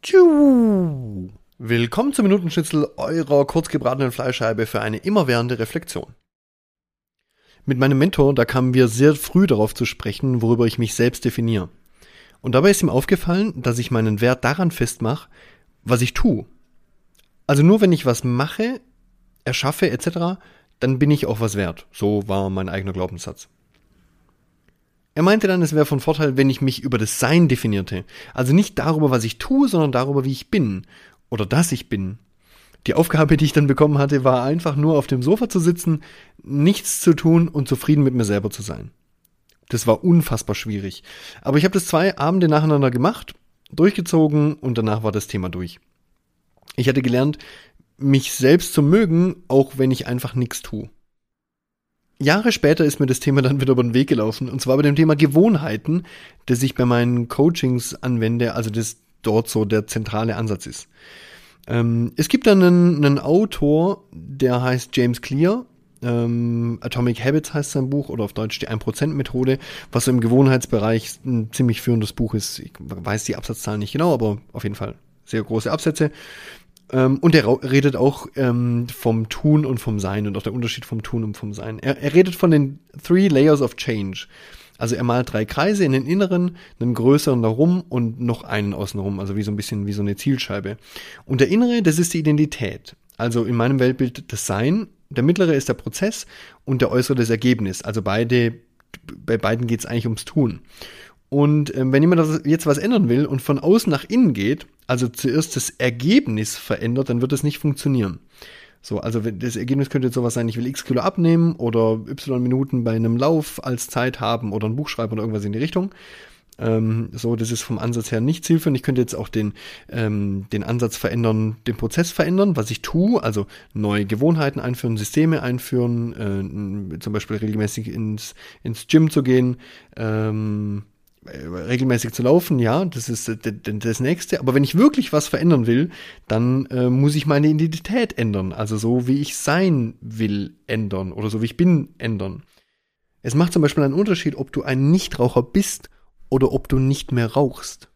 Tschu. Willkommen zum Minutenschnitzel eurer kurzgebratenen Fleischscheibe für eine immerwährende Reflexion. Mit meinem Mentor, da kamen wir sehr früh darauf zu sprechen, worüber ich mich selbst definiere. Und dabei ist ihm aufgefallen, dass ich meinen Wert daran festmache, was ich tue. Also nur wenn ich was mache, erschaffe etc., dann bin ich auch was wert. So war mein eigener Glaubenssatz. Er meinte dann, es wäre von Vorteil, wenn ich mich über das Sein definierte. Also nicht darüber, was ich tue, sondern darüber, wie ich bin. Oder dass ich bin. Die Aufgabe, die ich dann bekommen hatte, war einfach nur auf dem Sofa zu sitzen, nichts zu tun und zufrieden mit mir selber zu sein. Das war unfassbar schwierig. Aber ich habe das zwei Abende nacheinander gemacht, durchgezogen und danach war das Thema durch. Ich hatte gelernt, mich selbst zu mögen, auch wenn ich einfach nichts tue. Jahre später ist mir das Thema dann wieder über den Weg gelaufen, und zwar bei dem Thema Gewohnheiten, das ich bei meinen Coachings anwende, also das dort so der zentrale Ansatz ist. Ähm, es gibt dann einen, einen, Autor, der heißt James Clear, ähm, Atomic Habits heißt sein Buch, oder auf Deutsch die 1%-Methode, was so im Gewohnheitsbereich ein ziemlich führendes Buch ist. Ich weiß die Absatzzahlen nicht genau, aber auf jeden Fall sehr große Absätze. Ähm, und er redet auch ähm, vom Tun und vom Sein und auch der Unterschied vom Tun und vom Sein. Er, er redet von den Three Layers of Change. Also er malt drei Kreise in den inneren, einen größeren darum und noch einen außenrum, also wie so ein bisschen wie so eine Zielscheibe. Und der innere, das ist die Identität. Also in meinem Weltbild das Sein, der mittlere ist der Prozess und der äußere das Ergebnis. Also beide, bei beiden geht es eigentlich ums Tun. Und ähm, wenn jemand jetzt was ändern will und von außen nach innen geht, also zuerst das Ergebnis verändert, dann wird es nicht funktionieren. So, also das Ergebnis könnte jetzt sowas sein, ich will x Kilo abnehmen oder y Minuten bei einem Lauf als Zeit haben oder ein Buch schreiben oder irgendwas in die Richtung. Ähm, so, das ist vom Ansatz her nicht zielführend. Ich könnte jetzt auch den, ähm, den Ansatz verändern, den Prozess verändern, was ich tue, also neue Gewohnheiten einführen, Systeme einführen, äh, zum Beispiel regelmäßig ins, ins Gym zu gehen, ähm, regelmäßig zu laufen, ja, das ist das nächste. Aber wenn ich wirklich was verändern will, dann äh, muss ich meine Identität ändern. Also so wie ich sein will ändern oder so wie ich bin ändern. Es macht zum Beispiel einen Unterschied, ob du ein Nichtraucher bist oder ob du nicht mehr rauchst.